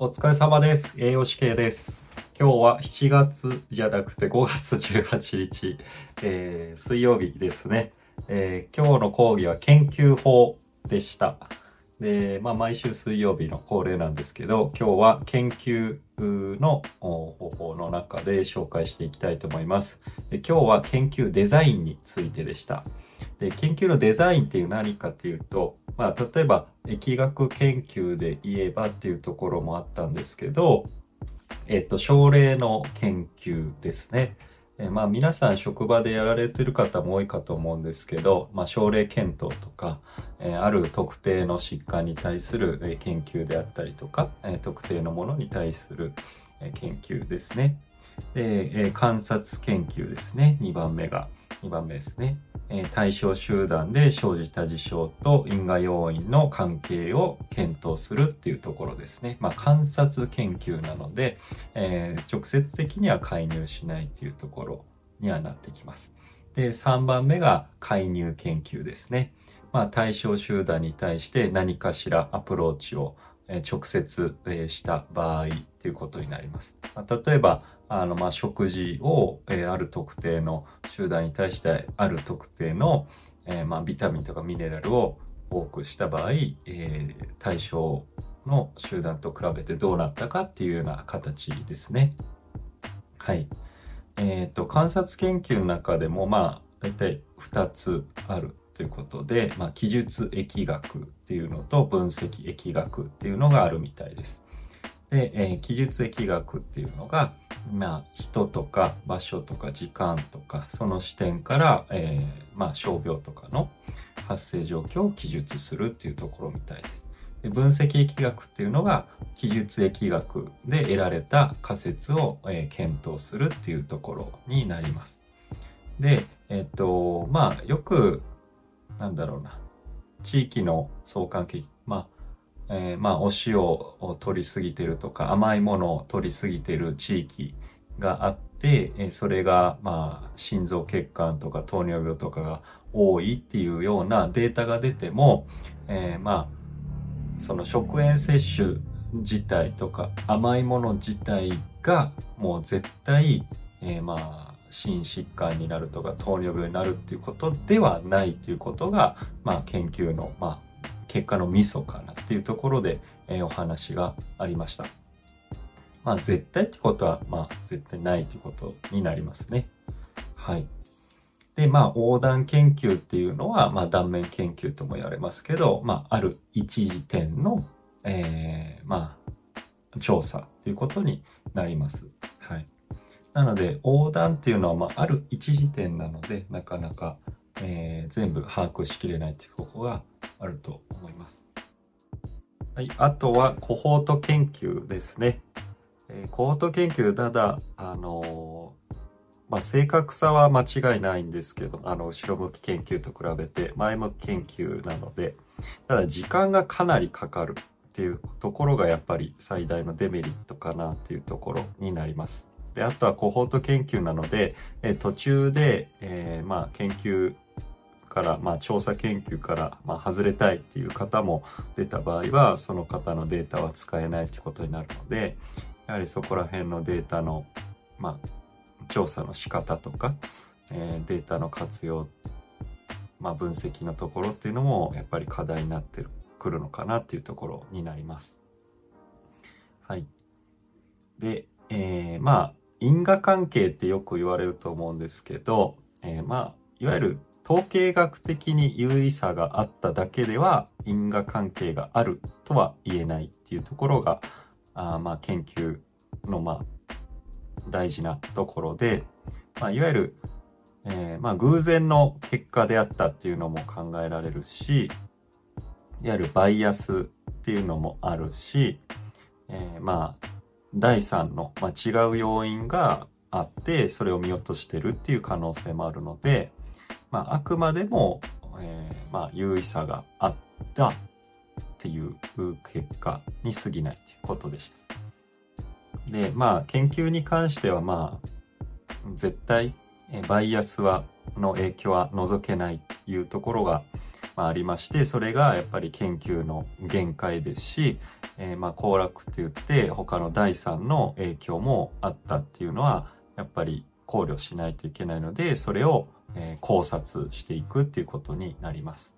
お疲れ様です。栄養士系です。今日は7月じゃなくて5月18日、えー水曜日ですね、えー今日の講義は研究法でした。で、まあ毎週水曜日の恒例なんですけど、今日は研究の方法の中で紹介していきたいと思います。で今日は研究デザインについてでした。で研究のデザインっていう何かっていうと、まあ、例えば疫学研究で言えばっていうところもあったんですけど、えっと、症例の研究ですね。えまあ皆さん職場でやられてる方も多いかと思うんですけど、まあ症例検討とか、えある特定の疾患に対する、研究であったりとか、え特定のものに対する、研究ですね。で、え観察研究ですね。2番目が。2番目ですね。え対象集団で生じた事象と因果要因の関係を検討するっていうところですね。まあ観察研究なので、えー直接的には介入しないっていうところにはなってきます。で、3番目が介入研究ですね。まあ対象集団に対して何かしらアプローチを直接した場合っていうことになります。まあ例えば、あの、まあ、食事を、えーある特定の集団に対してある特定の、えーまあ、ビタミンとかミネラルを多くした場合、えー対象の集団と比べてどうなったかっていうような形ですね。はい。えっ、と、観察研究の中でも、まあ、大体2つあるということで、まあ、記述疫学っていうのと分析疫学っていうのがあるみたいです。で、えー記述疫学っていうのが、まあ、人とか場所とか時間とか、その視点から、えーまあ、傷病とかの発生状況を記述するっていうところみたいです。で分析疫学っていうのが、記述疫学で得られた仮説を、えー検討するっていうところになります。で、えっ、と、まあ、よく、なんだろうな、地域の相関係、まあ、えーまあ、お塩を取りすぎてるとか、甘いものを取りすぎてる地域があって、えーそれが、まあ、心臓血管とか糖尿病とかが多いっていうようなデータが出ても、えーまあ、その食塩摂取自体とか甘いもの自体がもう絶対、えーまあ、心疾患になるとか糖尿病になるっていうことではないっていうことが、まあ、研究の、まあ、結果のミソかなっていうところで、えお話がありました。まあ、絶対ってことは、まあ、絶対ないってことになりますね。はい。で、まあ、横断研究っていうのは、まあ、断面研究とも言われますけど、まあ、ある一時点の、えーまあ、調査っていうことになります。はい。なので、横断っていうのは、まあ、ある一時点なので、なかなか、えー全部把握しきれないっていうここがあると思います。はい。あとは、コホート研究ですね。えーコホート研究、ただ、あのーまあ、正確さは間違いないんですけど、あの、後ろ向き研究と比べて前向き研究なので、ただ時間がかなりかかるっていうところがやっぱり最大のデメリットかなっていうところになります。で、あとはコホート研究なので、えー途中で、えーまあ、研究から、まあ、調査研究から、まあ、外れたいっていう方も出た場合は、その方のデータは使えないってことになるので、やはりそこら辺のデータの、まあ、調査の仕方とか、えーデータの活用、まあ、分析のところっていうのもやっぱり課題になってくるのかなっていうところになります。はい。で、えーまあ、因果関係ってよく言われると思うんですけど、えーまあ、いわゆる統計学的に有意差があっただけでは因果関係があるとは言えないっていうところが、あまあ、研究の、まあ、大事なところで、まあ、いわゆる、えーまあ、偶然の結果であったっていうのも考えられるし、いわゆるバイアスっていうのもあるし、えーまあ、第三の、まあ、違う要因があって、それを見落としてるっていう可能性もあるので、まあ、あくまでも、えーまあ、有意差があったっていう結果に過ぎないということでした。で、まあ、研究に関しては、まあ、絶対、えバイアスは、の影響は除けないというところが、まあ、ありまして、それがやっぱり研究の限界ですし、えー、まあ、行楽って言って他の第三の影響もあったっていうのは、やっぱり考慮しないといけないので、それを、え、考察していくっていうことになります。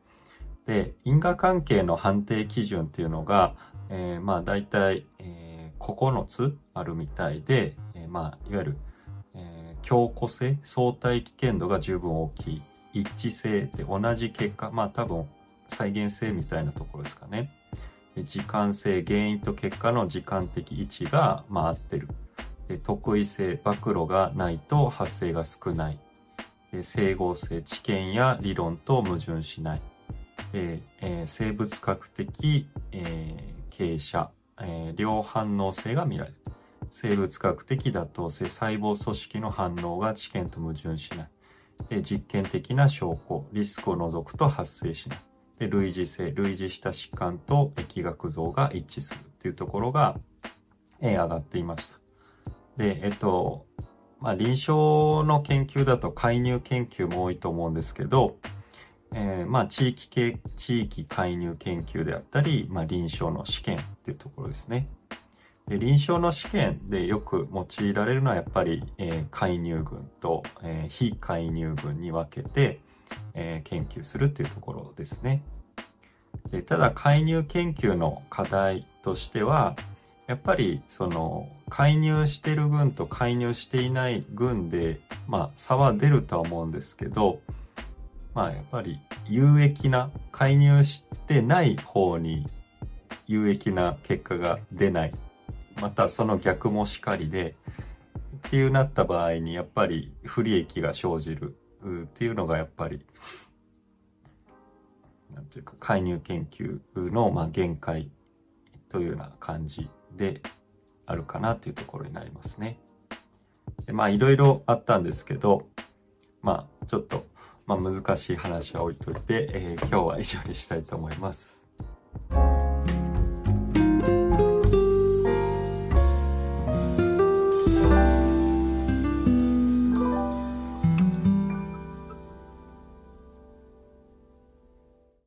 で、因果関係の判定基準っていうのが、えー、まあ大体、えー、9つあるみたいで、えー、まあいわゆる、えー、強固性、相対危険度が十分大きい。一致性で同じ結果、まあ多分再現性みたいなところですかね。時間性、原因と結果の時間的位置が、まあ、合ってる。で特異性、暴露がないと発生が少ない。整合性、知見や理論と矛盾しない。え、生物学的、え、傾斜、え、両反応性が見られる。生物学的妥当性、細胞組織の反応が知見と矛盾しない。で実験的な証拠、リスクを除くと発生しない。で類似性、類似した疾患と疫学像が一致するっていうところが、え、上がっていました。で、えっと、まあ、臨床の研究だと介入研究も多いと思うんですけど、えー、まあ、地域系、地域介入研究であったり、まあ、臨床の試験っていうところですね。で臨床の試験でよく用いられるのはやっぱり、えー、介入群と、えー、非介入群に分けて、えー、研究するっていうところですね。でただ介入研究の課題としてはやっぱりその介入してる群と介入していない群で、まあ、差は出るとは思うんですけど、まあやっぱり有益な介入してない方に有益な結果が出ない。またその逆もしかりでっていうなった場合にやっぱり不利益が生じる。っていうのがやっぱりなんていうか介入研究のまあ限界というような感じであるかなというところになりますね。でまあいろいろあったんですけどまあちょっと、まあ、難しい話は置いといて、えー、今日は以上にしたいと思います。